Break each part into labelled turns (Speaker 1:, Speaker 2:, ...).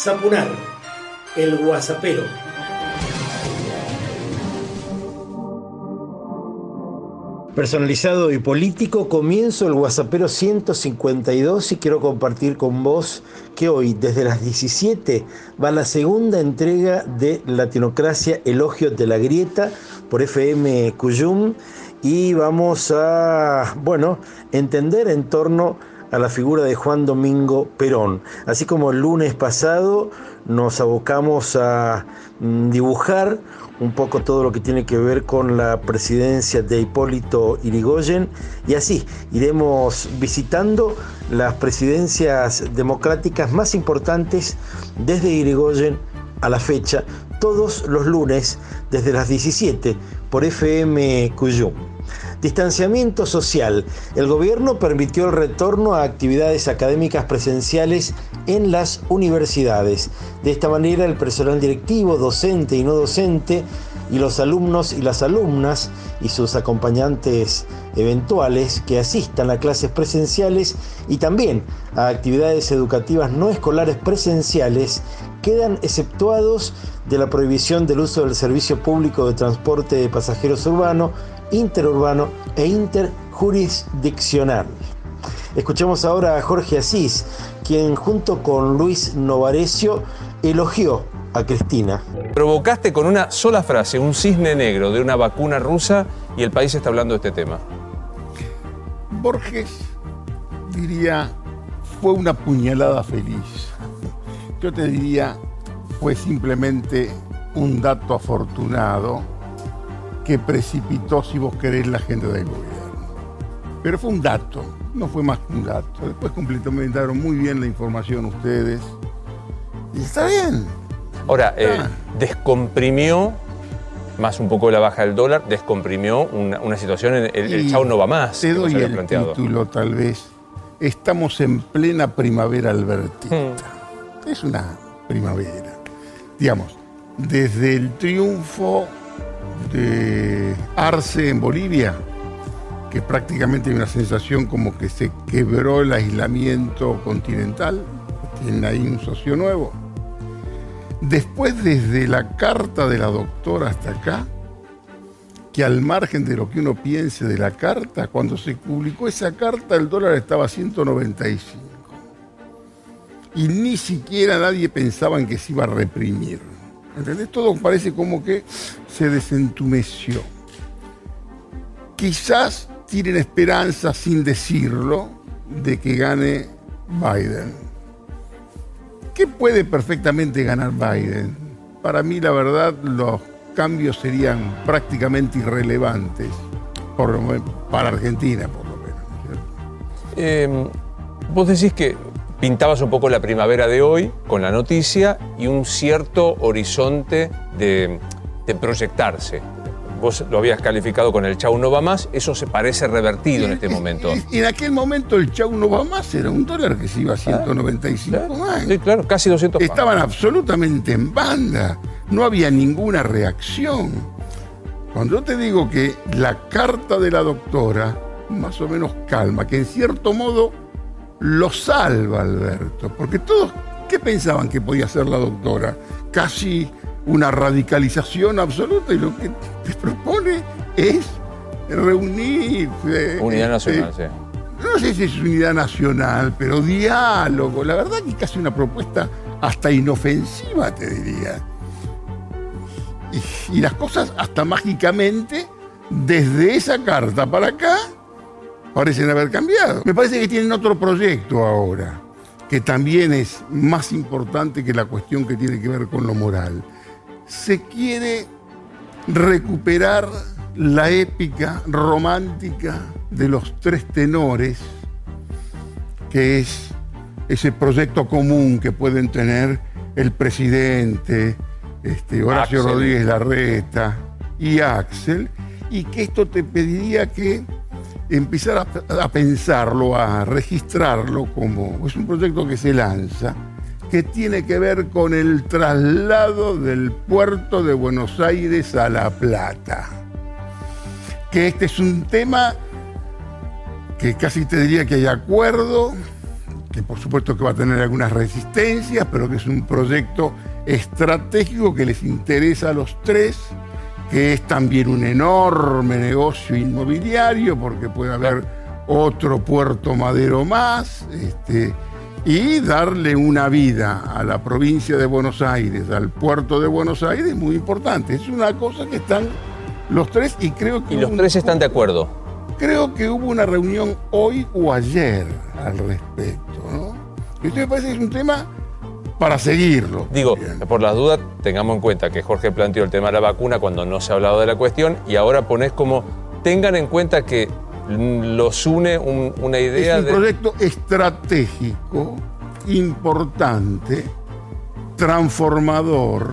Speaker 1: Zapunar, el guasapero. Personalizado y político, comienzo el Guasapero 152 y quiero compartir con vos que hoy, desde las 17, va la segunda entrega de Latinocracia Elogios de la Grieta por FM Cuyum y vamos a, bueno, entender en torno la figura de Juan Domingo Perón. Así como el lunes pasado nos abocamos a mm, dibujar un poco todo lo que tiene que ver con la presidencia de Hipólito Irigoyen y así iremos visitando las presidencias democráticas más importantes desde Irigoyen a la fecha, todos los lunes desde las 17 por FM Cuyum. Distanciamiento social. El gobierno permitió el retorno a actividades académicas presenciales en las universidades. De esta manera, el personal directivo, docente y no docente, y los alumnos y las alumnas y sus acompañantes eventuales que asistan a clases presenciales y también a actividades educativas no escolares presenciales quedan exceptuados de la prohibición del uso del servicio público de transporte de pasajeros urbano interurbano e interjurisdiccional. Escuchemos ahora a Jorge Asís, quien junto con Luis Novarecio elogió a Cristina.
Speaker 2: Provocaste con una sola frase un cisne negro de una vacuna rusa y el país está hablando de este tema.
Speaker 3: Borges diría, fue una puñalada feliz. Yo te diría, fue simplemente un dato afortunado que precipitó, si vos querés, la agenda del gobierno. Pero fue un dato, no fue más que un dato. Después complementaron muy bien la información ustedes. Y está bien.
Speaker 2: Ahora, eh, descomprimió, más un poco la baja del dólar, descomprimió una, situación, en el, el Chau no va más.
Speaker 3: Te doy el planteado. título, tal vez. Estamos en plena primavera albertista. Hmm. Es una primavera. Digamos, desde el triunfo de Arce en Bolivia, que prácticamente hay una sensación como que se quebró el aislamiento continental, tienen ahí un socio nuevo. Después, desde la carta de la doctora hasta acá, que al margen de lo que uno piense de la carta, cuando se publicó esa carta el dólar estaba a 195. Y ni siquiera nadie pensaba en que se iba a reprimir. ¿Entendés? Todo parece como que se desentumeció. Quizás tienen esperanza, sin decirlo, de que gane Biden. ¿Qué puede perfectamente ganar Biden? Para mí, la verdad, los cambios serían prácticamente irrelevantes para Argentina, por lo menos.
Speaker 2: Em, vos decís que pintabas un poco la primavera de hoy con la noticia y un cierto horizonte de, proyectarse. Vos lo habías calificado con el Chau no va más, eso se parece revertido en este momento.
Speaker 3: Y en aquel momento el Chau no va más era un dólar que se iba a 195 más.
Speaker 2: Sí, claro, casi 200
Speaker 3: Estaban absolutamente en banda, no había ninguna reacción. Cuando yo te digo que la carta de la doctora más o menos calma, que en cierto modo lo salva Alberto, porque todos, ¿qué pensaban que podía hacer la doctora? Casi una radicalización absoluta y lo que te propone es reunir...
Speaker 2: Unidad este, nacional, sí.
Speaker 3: No sé si es unidad nacional, pero diálogo. La verdad que casi una propuesta hasta inofensiva, te diría. y las cosas hasta mágicamente, desde esa carta para acá, parecen haber cambiado. Me parece que tienen otro proyecto ahora, que también es más importante que la cuestión que tiene que ver con lo moral. Se quiere recuperar la épica romántica de los tres tenores, que es ese proyecto común que pueden tener el presidente, este, Horacio Rodríguez Larreta y Axel, y que esto te pediría que empezar a, pensarlo, a registrarlo como es un proyecto que se lanza, que tiene que ver con el traslado del puerto de Buenos Aires a La Plata. Que este es un tema que casi te diría que hay acuerdo, que por supuesto que va a tener algunas resistencias, pero que es un proyecto estratégico que les interesa a los tres, que es también un enorme negocio inmobiliario, porque puede haber otro puerto madero más, este, y darle una vida a la provincia de Buenos Aires, al puerto de Buenos Aires, muy importante. Es una cosa que están los tres y creo que...
Speaker 2: Y los tres están de acuerdo.
Speaker 3: Creo que hubo una reunión hoy o ayer al respecto, ¿no? Y esto me parece que es un tema para seguirlo.
Speaker 2: Digo, por las dudas, tengamos en cuenta que Jorge planteó el tema de la vacuna cuando no se ha hablado de la cuestión y ahora pones como, tengan en cuenta que los une una idea
Speaker 3: es un proyecto estratégico, importante, transformador,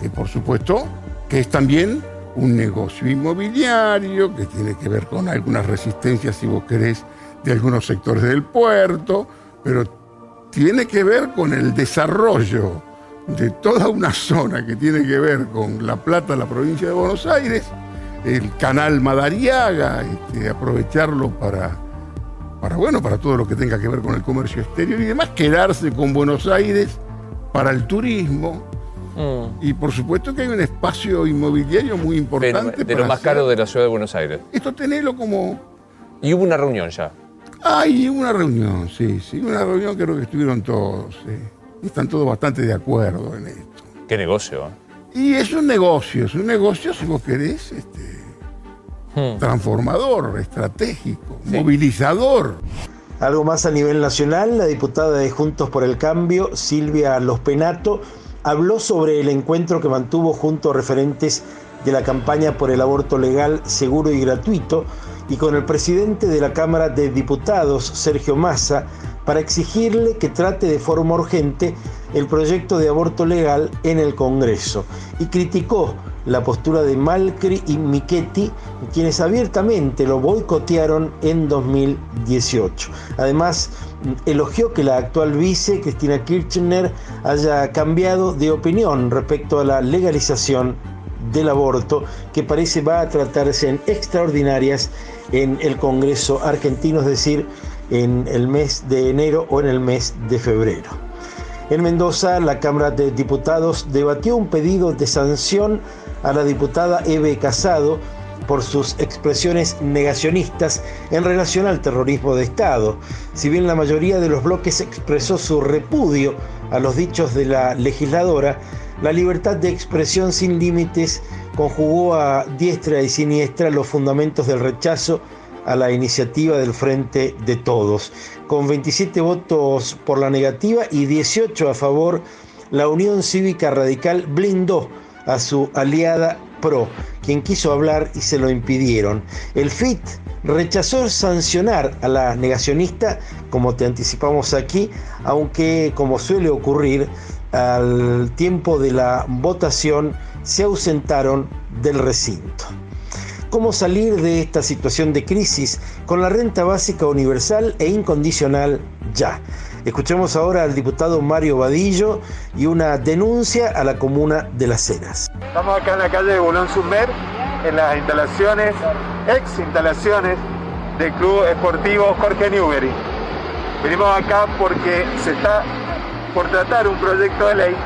Speaker 3: que por supuesto que es también un negocio inmobiliario, que tiene que ver con algunas resistencias, si vos querés, de algunos sectores del puerto, pero tiene que ver con el desarrollo de toda una zona que tiene que ver con La Plata, la provincia de Buenos Aires, el canal Madariaga, este, aprovecharlo para, para, bueno, para todo lo que tenga que ver con el comercio exterior y demás, quedarse con Buenos Aires para el turismo. Mm. Y por supuesto que hay un espacio inmobiliario muy importante.
Speaker 2: de lo más caro de la ciudad de Buenos Aires.
Speaker 3: Esto tenerlo como...
Speaker 2: Y hubo una reunión ya.
Speaker 3: Hay una reunión, sí, sí, una reunión creo que estuvieron todos, sí. Están todos bastante de acuerdo en esto.
Speaker 2: Qué negocio.
Speaker 3: Y es un negocio, es un negocio, si vos querés, este, hmm. transformador, estratégico, movilizador.
Speaker 1: Algo más a nivel nacional, la diputada de Juntos por el Cambio, Silvia Lospenato, habló sobre el encuentro que mantuvo junto a referentes de la campaña por el aborto legal, seguro y gratuito, y con el presidente de la Cámara de Diputados, Sergio Massa, para exigirle que trate de forma urgente el proyecto de aborto legal en el Congreso y criticó la postura de Malcri y Michetti, quienes abiertamente lo boicotearon en 2018. Además, elogió que la actual vice, Cristina Kirchner, haya cambiado de opinión respecto a la legalización del aborto, que parece va a tratarse en extraordinarias en el Congreso argentino, es decir, en el mes de enero o en el mes de febrero. En Mendoza, la Cámara de Diputados debatió un pedido de sanción a la diputada Eve Casado por sus expresiones negacionistas en relación al terrorismo de Estado. Si bien la mayoría de los bloques expresó su repudio a los dichos de la legisladora, la libertad de expresión sin límites conjugó a diestra y siniestra los fundamentos del rechazo a la iniciativa del Frente de Todos. Con 27 votos por la negativa y 18 a favor, la Unión Cívica Radical blindó a su aliada PRO, quien quiso hablar y se lo impidieron. El FIT rechazó sancionar a la negacionista, como te anticipamos aquí, aunque como suele ocurrir, al tiempo de la votación se ausentaron del recinto cómo salir de esta situación de crisis con la renta básica universal e incondicional ya. Escuchemos ahora al diputado Mario Vadillo y una denuncia a la comuna de Las Heras.
Speaker 4: Estamos acá en la calle de Bolón Sumer, en las instalaciones, ex instalaciones del Club Esportivo Jorge Newbery. Venimos acá porque se está por tratar un proyecto de ley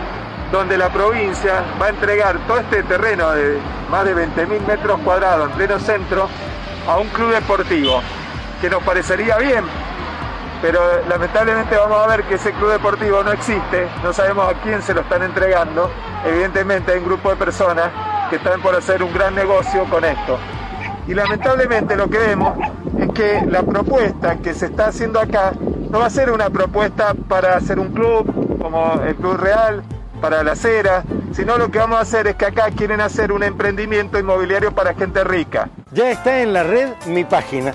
Speaker 4: donde la provincia va a entregar todo este terreno de más de 20.000 metros cuadrados en pleno centro a un club deportivo, que nos parecería bien, pero lamentablemente vamos a ver que ese club deportivo no existe, no sabemos a quién se lo están entregando, evidentemente hay un grupo de personas que están por hacer un gran negocio con esto. Y lamentablemente lo que vemos es que la propuesta que se está haciendo acá no va a ser una propuesta para hacer un club como el Club Real, para la acera, sino lo que vamos a hacer es que acá quieren hacer un emprendimiento inmobiliario para gente rica.
Speaker 1: Ya está en la red mi página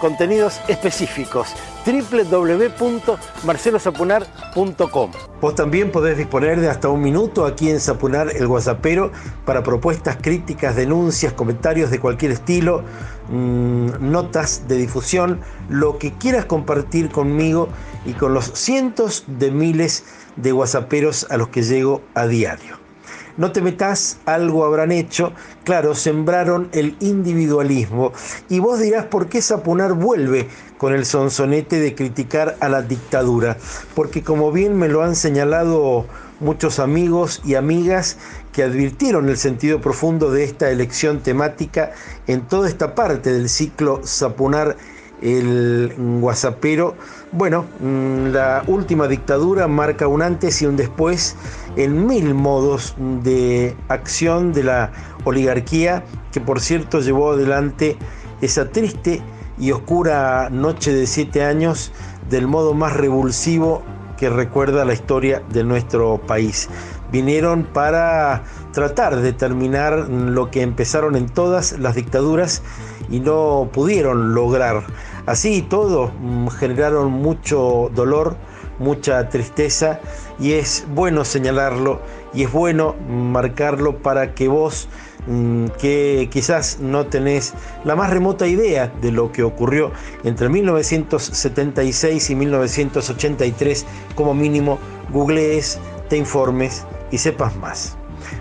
Speaker 1: contenidos específicos. www.marcelosapunar.com Vos también podés disponer de hasta un minuto aquí en Sapunar el Guasapero para propuestas, críticas, denuncias, comentarios de cualquier estilo, mm, notas de difusión, lo que quieras compartir conmigo y con los cientos de miles de guasaperos a los que llego a diario. No te metas, algo habrán hecho. Claro, sembraron el individualismo. Y vos dirás por qué Sapunar vuelve con el sonsonete de criticar a la dictadura. Porque como bien me lo han señalado muchos amigos y amigas que advirtieron el sentido profundo de esta elección temática en toda esta parte del ciclo Sapunar el guasapero. Bueno, mm, la última dictadura marca un antes y un después en mil modos de acción de la oligarquía, que por cierto llevó adelante esa triste y oscura noche de siete años del modo más revulsivo que recuerda la historia de nuestro país. Vinieron para tratar de terminar lo que empezaron en todas las dictaduras y no pudieron lograr. Así todo mm, generaron mucho dolor, mucha tristeza y es bueno señalarlo y es bueno marcarlo para que vos mm, que quizás no tenés la más remota idea de lo que ocurrió entre 1976 y 1983, como mínimo googlees, te informes y sepas más.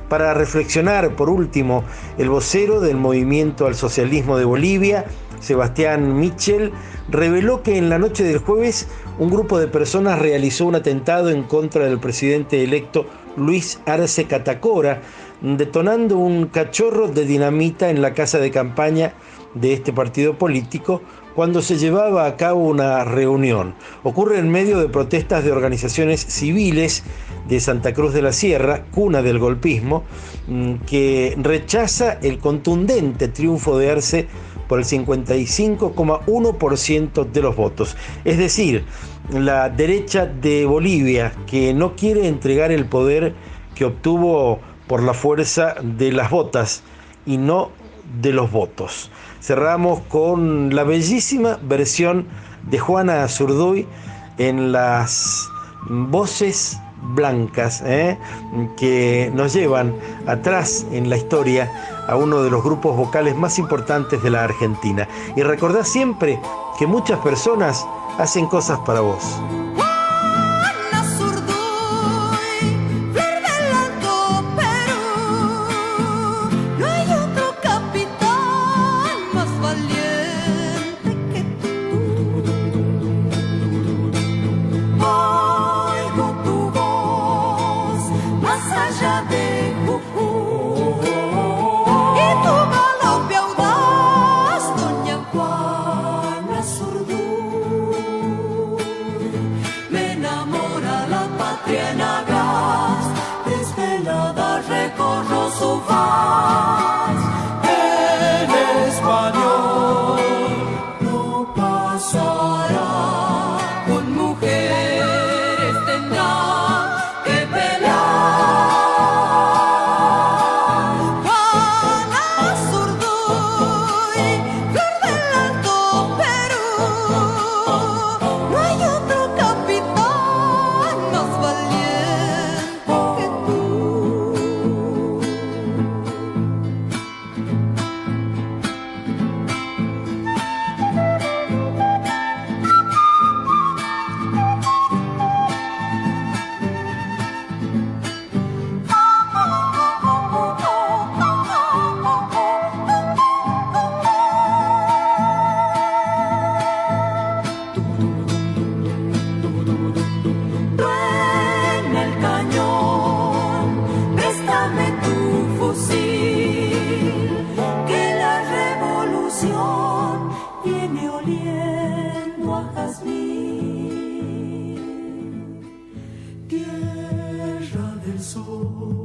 Speaker 1: Para reflexionar, por último, el vocero del movimiento al socialismo de Bolivia, Sebastián Mitchell, reveló que en la noche del jueves un grupo de personas realizó un atentado en contra del presidente electo Luis Arce Catacora, detonando un cachorro de dinamita en la casa de campaña de este partido político cuando se llevaba a cabo una reunión. Ocurre en medio de protestas de organizaciones civiles de Santa Cruz de la Sierra, cuna del golpismo, mm, que rechaza el contundente triunfo de Arce por el 55,1% de los votos. Es decir, la derecha de Bolivia que no quiere entregar el poder que obtuvo por la fuerza de las botas y no de los votos. Cerramos con la bellísima versión de Juana Zurduy en las voces blancas ¿eh? que nos llevan atrás en la historia a uno de los grupos vocales más importantes de la Argentina. Y recordad siempre que muchas personas hacen cosas para vos.
Speaker 5: graça já dei. Uh, uh. soul.